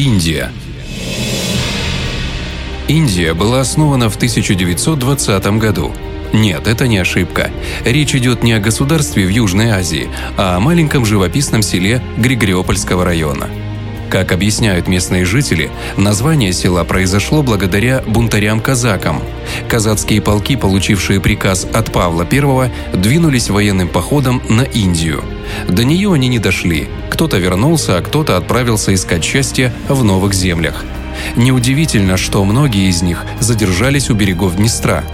Индия. Индия была основана в 1920 году. Нет, это не ошибка. Речь идет не о государстве в Южной Азии, а о маленьком живописном селе Григориопольского района – как объясняют местные жители, название села произошло благодаря бунтарям-казакам. Казацкие полки, получившие приказ от Павла I, двинулись военным походом на Индию. До нее они не дошли. Кто-то вернулся, а кто-то отправился искать счастье в новых землях. Неудивительно, что многие из них задержались у берегов Днестра.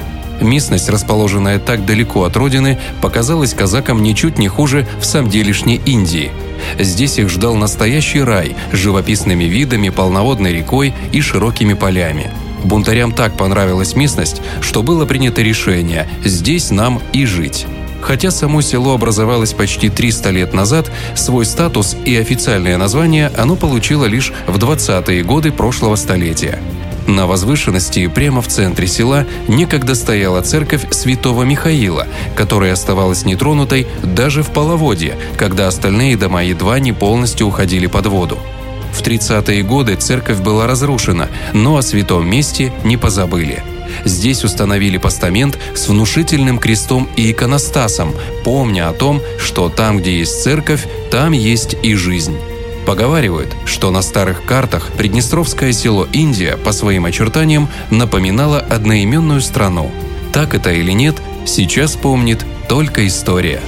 Местность, расположенная так далеко от родины, показалась казакам ничуть не хуже в самом делешней Индии – Здесь их ждал настоящий рай с живописными видами, полноводной рекой и широкими полями. Бунтарям так понравилась местность, что было принято решение «здесь нам и жить». Хотя само село образовалось почти 300 лет назад, свой статус и официальное название оно получило лишь в 20-е годы прошлого столетия – на возвышенности прямо в центре села некогда стояла церковь святого Михаила, которая оставалась нетронутой даже в половодье, когда остальные дома едва не полностью уходили под воду. В 30-е годы церковь была разрушена, но о святом месте не позабыли. Здесь установили постамент с внушительным крестом и иконостасом, помня о том, что там, где есть церковь, там есть и жизнь. Поговаривают, что на старых картах Приднестровское село Индия по своим очертаниям напоминало одноименную страну. Так это или нет, сейчас помнит только история.